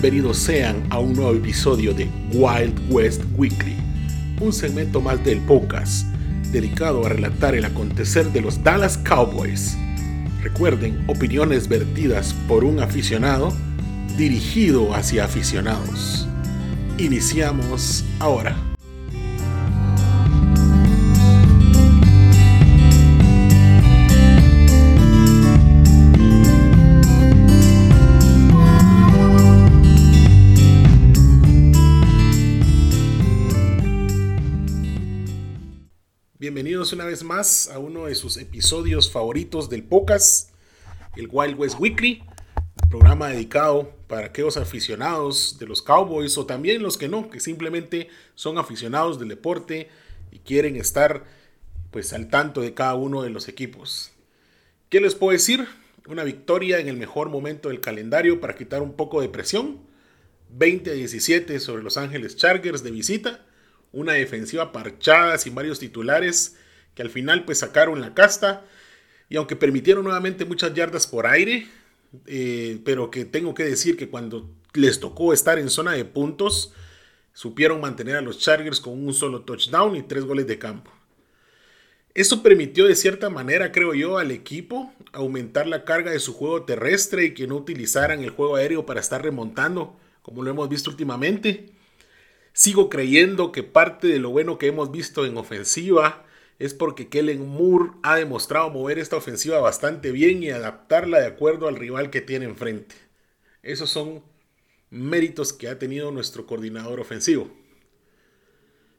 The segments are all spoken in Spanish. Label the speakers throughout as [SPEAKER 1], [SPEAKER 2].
[SPEAKER 1] bienvenidos sean a un nuevo episodio de Wild West Weekly, un segmento más del podcast dedicado a relatar el acontecer de los Dallas Cowboys. Recuerden, opiniones vertidas por un aficionado dirigido hacia aficionados. Iniciamos ahora. Bienvenidos una vez más a uno de sus episodios favoritos del podcast, el Wild West Weekly, programa dedicado para aquellos aficionados de los Cowboys o también los que no, que simplemente son aficionados del deporte y quieren estar pues al tanto de cada uno de los equipos. ¿Qué les puedo decir? Una victoria en el mejor momento del calendario para quitar un poco de presión. 20 a 17 sobre Los Ángeles Chargers de visita una defensiva parchada, sin varios titulares, que al final pues sacaron la casta. Y aunque permitieron nuevamente muchas yardas por aire, eh, pero que tengo que decir que cuando les tocó estar en zona de puntos, supieron mantener a los Chargers con un solo touchdown y tres goles de campo. Esto permitió de cierta manera, creo yo, al equipo aumentar la carga de su juego terrestre y que no utilizaran el juego aéreo para estar remontando, como lo hemos visto últimamente. Sigo creyendo que parte de lo bueno que hemos visto en ofensiva es porque Kellen Moore ha demostrado mover esta ofensiva bastante bien y adaptarla de acuerdo al rival que tiene enfrente. Esos son méritos que ha tenido nuestro coordinador ofensivo.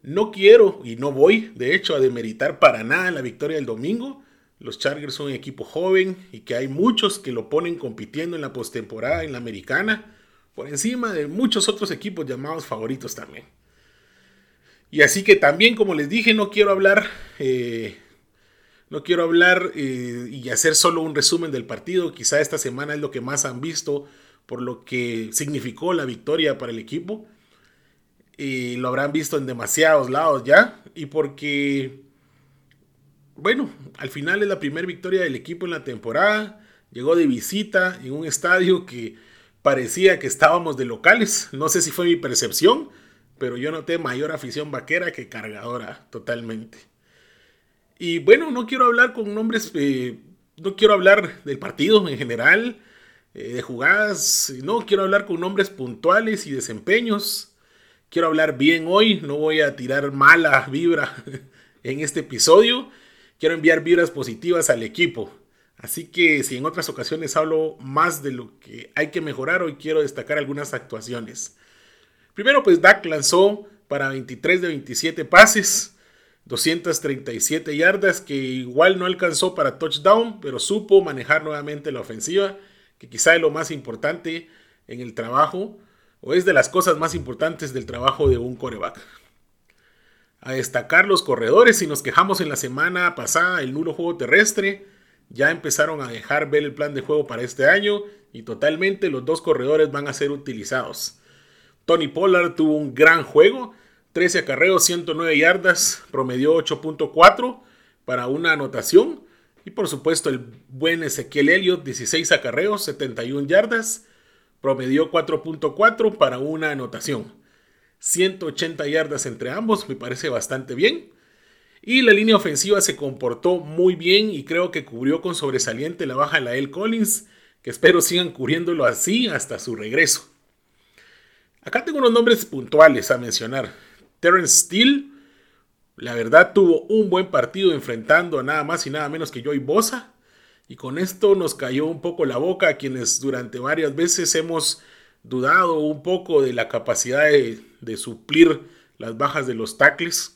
[SPEAKER 1] No quiero y no voy, de hecho, a demeritar para nada la victoria del domingo. Los Chargers son un equipo joven y que hay muchos que lo ponen compitiendo en la postemporada en la americana por encima de muchos otros equipos llamados favoritos también. Y así que también, como les dije, no quiero hablar, eh, no quiero hablar eh, y hacer solo un resumen del partido. Quizá esta semana es lo que más han visto por lo que significó la victoria para el equipo. Y lo habrán visto en demasiados lados ya. Y porque, bueno, al final es la primera victoria del equipo en la temporada. Llegó de visita en un estadio que parecía que estábamos de locales. No sé si fue mi percepción, pero yo noté mayor afición vaquera que cargadora, totalmente. Y bueno, no quiero hablar con nombres, eh, no quiero hablar del partido en general, eh, de jugadas, no quiero hablar con nombres puntuales y desempeños. Quiero hablar bien hoy, no voy a tirar mala vibra en este episodio. Quiero enviar vibras positivas al equipo. Así que si en otras ocasiones hablo más de lo que hay que mejorar, hoy quiero destacar algunas actuaciones. Primero, pues Dak lanzó para 23 de 27 pases, 237 yardas, que igual no alcanzó para touchdown, pero supo manejar nuevamente la ofensiva, que quizá es lo más importante en el trabajo, o es de las cosas más importantes del trabajo de un coreback. A destacar los corredores, si nos quejamos en la semana pasada el nulo juego terrestre, ya empezaron a dejar ver el plan de juego para este año y totalmente los dos corredores van a ser utilizados. Tony Pollard tuvo un gran juego, 13 acarreos, 109 yardas, promedió 8.4 para una anotación. Y por supuesto el buen Ezequiel Elliott, 16 acarreos, 71 yardas, promedió 4.4 para una anotación. 180 yardas entre ambos, me parece bastante bien. Y la línea ofensiva se comportó muy bien y creo que cubrió con sobresaliente la baja de la L. Collins, que espero sigan cubriéndolo así hasta su regreso. Acá tengo unos nombres puntuales a mencionar. Terrence Steele, la verdad tuvo un buen partido enfrentando a nada más y nada menos que Joey Bosa. Y con esto nos cayó un poco la boca a quienes durante varias veces hemos dudado un poco de la capacidad de, de suplir las bajas de los tackles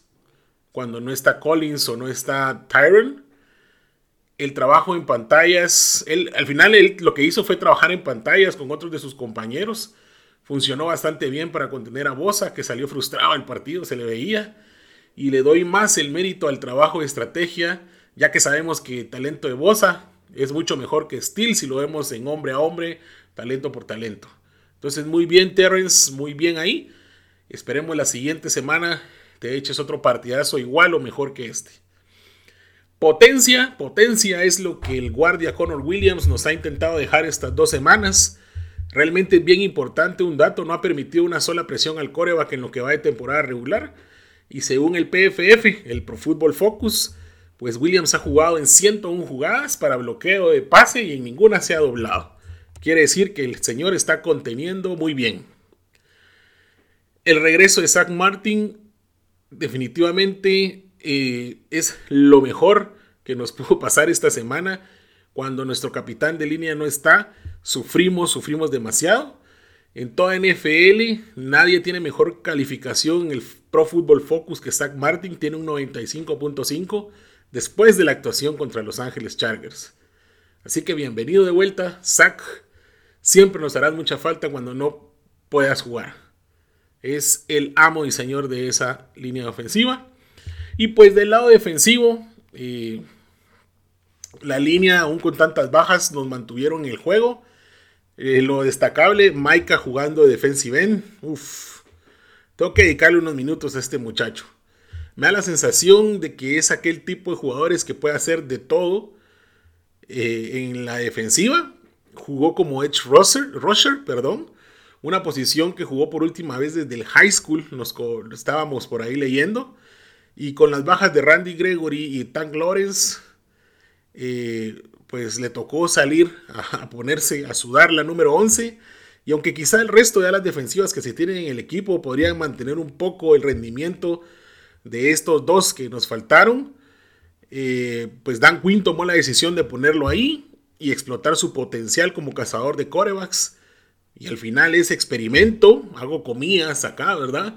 [SPEAKER 1] cuando no está Collins o no está Tyron. El trabajo en pantallas, él, al final él, lo que hizo fue trabajar en pantallas con otros de sus compañeros. Funcionó bastante bien para contener a Bosa, que salió frustrado el partido, se le veía. Y le doy más el mérito al trabajo de estrategia, ya que sabemos que talento de Bosa es mucho mejor que Steel si lo vemos en hombre a hombre, talento por talento. Entonces, muy bien, Terrence, muy bien ahí. Esperemos la siguiente semana te eches otro partidazo igual o mejor que este. Potencia, potencia es lo que el guardia Connor Williams nos ha intentado dejar estas dos semanas. Realmente bien importante un dato, no ha permitido una sola presión al coreback en lo que va de temporada regular. Y según el PFF, el Pro Football Focus, pues Williams ha jugado en 101 jugadas para bloqueo de pase y en ninguna se ha doblado. Quiere decir que el señor está conteniendo muy bien. El regreso de Zach Martin definitivamente eh, es lo mejor que nos pudo pasar esta semana. Cuando nuestro capitán de línea no está, sufrimos, sufrimos demasiado. En toda NFL, nadie tiene mejor calificación en el Pro Football Focus que Zach Martin, tiene un 95.5 después de la actuación contra Los Ángeles Chargers. Así que bienvenido de vuelta, Zach. Siempre nos harás mucha falta cuando no puedas jugar. Es el amo y señor de esa línea ofensiva. Y pues del lado defensivo, eh, la línea, aún con tantas bajas, nos mantuvieron el juego. Eh, lo destacable, Maika jugando de defensive end. Uf, tengo que dedicarle unos minutos a este muchacho. Me da la sensación de que es aquel tipo de jugadores que puede hacer de todo eh, en la defensiva. Jugó como edge rusher, rusher, perdón. Una posición que jugó por última vez desde el high school. Nos estábamos por ahí leyendo. Y con las bajas de Randy Gregory y Tank Lawrence, eh, pues le tocó salir a, ponerse a sudar la número 11. Y aunque quizá el resto de las defensivas que se tienen en el equipo podrían mantener un poco el rendimiento de estos dos que nos faltaron, eh, pues Dan Quinn tomó la decisión de ponerlo ahí y explotar su potencial como cazador de corebacks. Y al final ese experimento, hago comillas acá, ¿verdad?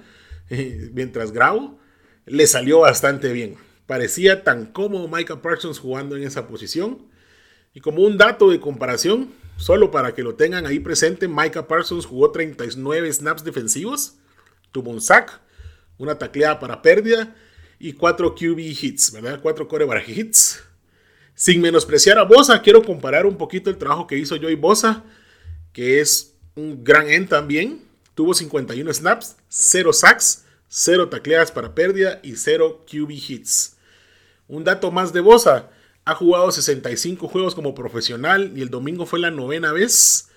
[SPEAKER 1] mientras grabo, le salió bastante bien. Parecía tan cómodo Micah Parsons jugando en esa posición. Y como un dato de comparación, solo para que lo tengan ahí presente, Micah Parsons jugó 39 snaps defensivos, tuvo un sack, una tacleada para pérdida y 4 QB hits, ¿verdad? 4 coreback hits. Sin menospreciar a Bosa, quiero comparar un poquito el trabajo que hizo Joey Bosa, que es un gran end también. Tuvo 51 snaps, 0 sacks, 0 tacleadas para pérdida y 0 QB hits. Un dato más de Bosa. Ha jugado 65 juegos como profesional y el domingo fue la novena vez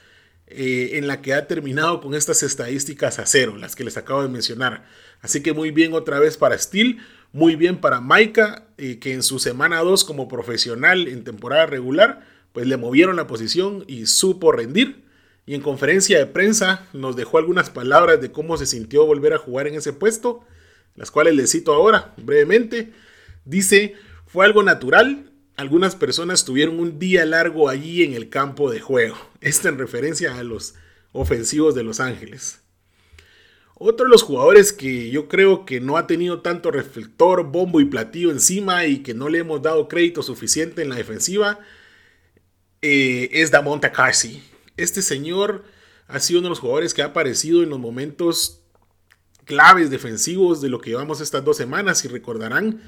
[SPEAKER 1] eh, en la que ha terminado con estas estadísticas a cero, las que les acabo de mencionar. Así que muy bien otra vez para Steel, muy bien para Maika, eh, que en su semana 2 como profesional en temporada regular, pues le movieron la posición y supo rendir. Y en conferencia de prensa nos dejó algunas palabras de cómo se sintió volver a jugar en ese puesto, las cuales les cito ahora brevemente. Dice, fue algo natural. Algunas personas tuvieron un día largo allí en el campo de juego. Esto en referencia a los ofensivos de Los Ángeles. Otro de los jugadores que yo creo que no ha tenido tanto reflector, bombo y platillo encima y que no le hemos dado crédito suficiente en la defensiva eh, es Damonta Carsey. Este señor ha sido uno de los jugadores que ha aparecido en los momentos claves defensivos de lo que llevamos estas dos semanas. Y recordarán,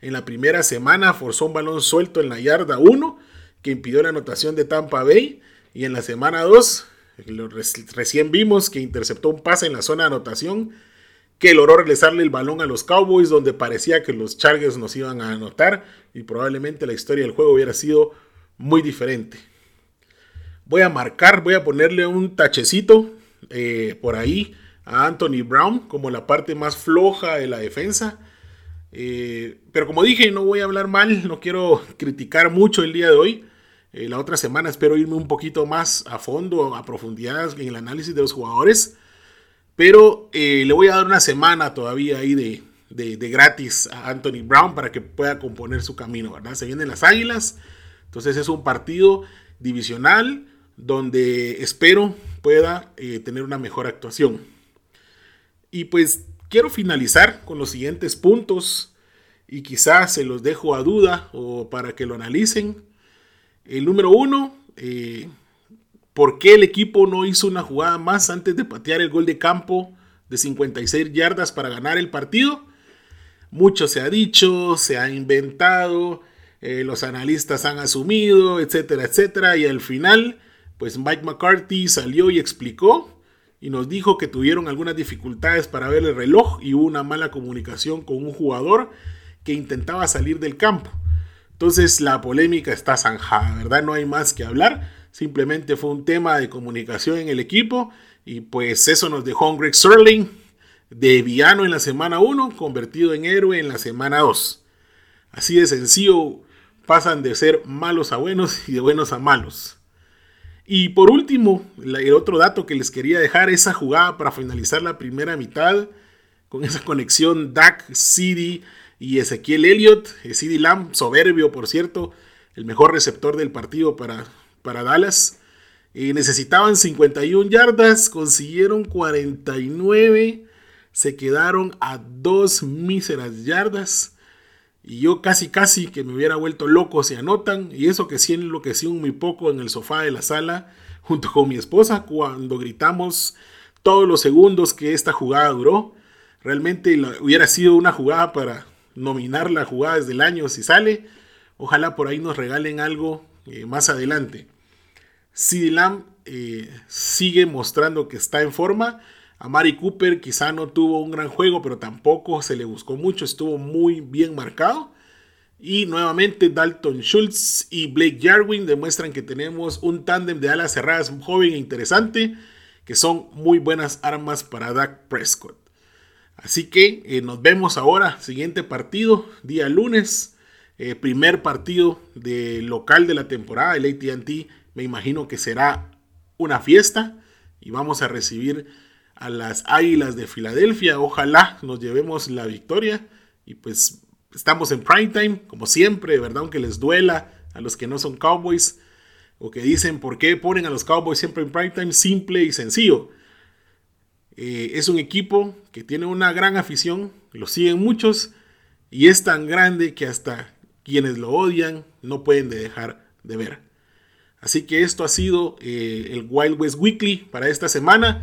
[SPEAKER 1] en la primera semana forzó un balón suelto en la yarda 1 que impidió la anotación de Tampa Bay. Y en la semana 2, recién vimos que interceptó un pase en la zona de anotación que logró regresarle el balón a los Cowboys donde parecía que los Chargers nos iban a anotar y probablemente la historia del juego hubiera sido muy diferente. Voy a marcar, voy a ponerle un tachecito eh, por ahí a Anthony Brown como la parte más floja de la defensa. Eh, pero como dije, no voy a hablar mal, no quiero criticar mucho el día de hoy. Eh, la otra semana espero irme un poquito más a fondo, a profundidad en el análisis de los jugadores. Pero le voy a dar una semana todavía ahí de, de, gratis a Anthony Brown para que pueda componer su camino, ¿verdad? Se vienen las Águilas. Entonces es un partido divisional donde espero pueda tener una mejor actuación. Y pues quiero finalizar con los siguientes puntos y quizás se los dejo a duda o para que lo analicen. El número uno, eh, ¿por qué el equipo no hizo una jugada más antes de patear el gol de campo de 56 yardas para ganar el partido? Mucho se ha dicho, se ha inventado, eh, los analistas han asumido, etcétera, etcétera, y al final, pues Mike McCarthy salió y explicó y nos dijo que tuvieron algunas dificultades para ver el reloj y hubo una mala comunicación con un jugador que intentaba salir del campo. Entonces la polémica está zanjada, ¿verdad? No hay más que hablar. Simplemente fue un tema de comunicación en el equipo y pues eso nos dejó un Greg Serling de villano en la semana 1, convertido en héroe en la semana 2. Así de sencillo pasan de ser malos a buenos y de buenos a malos. Y por último, el otro dato que les quería dejar, esa jugada para finalizar la primera mitad, con esa conexión Dak, City y Ezequiel Elliott, eh, City Lamb, soberbio por cierto, el mejor receptor del partido para, para Dallas. Eh, necesitaban 51 yardas, consiguieron 49, se quedaron a dos míseras yardas. Y yo casi casi que me hubiera vuelto loco si anotan. Y eso que sí enloquecí muy poco en el sofá de la sala junto con mi esposa cuando gritamos todos los segundos que esta jugada duró. Realmente hubiera sido una jugada para nominar la jugada desde el año si sale. Ojalá por ahí nos regalen algo eh, más adelante. CD Lamb eh, sigue mostrando que está en forma. A Mari Cooper quizá no tuvo un gran juego, pero tampoco se le buscó mucho, estuvo muy bien marcado. Y nuevamente Dalton Schultz y Blake Jarwin demuestran que tenemos un tándem de alas cerradas joven e interesante, que son muy buenas armas para Dak Prescott. Así que eh, nos vemos ahora, siguiente partido, día lunes, eh, primer partido de local de la temporada, el ATT me imagino que será una fiesta y vamos a recibir a las Águilas de Filadelfia. Ojalá nos llevemos la victoria. Y pues estamos en prime time, como siempre, ¿verdad? Aunque les duela a los que no son Cowboys o que dicen por qué ponen a los Cowboys siempre en prime time, simple y sencillo. Eh, es un equipo que tiene una gran afición, lo siguen muchos y es tan grande que hasta quienes lo odian no pueden dejar de ver. Así que esto ha sido eh, el Wild West Weekly para esta semana.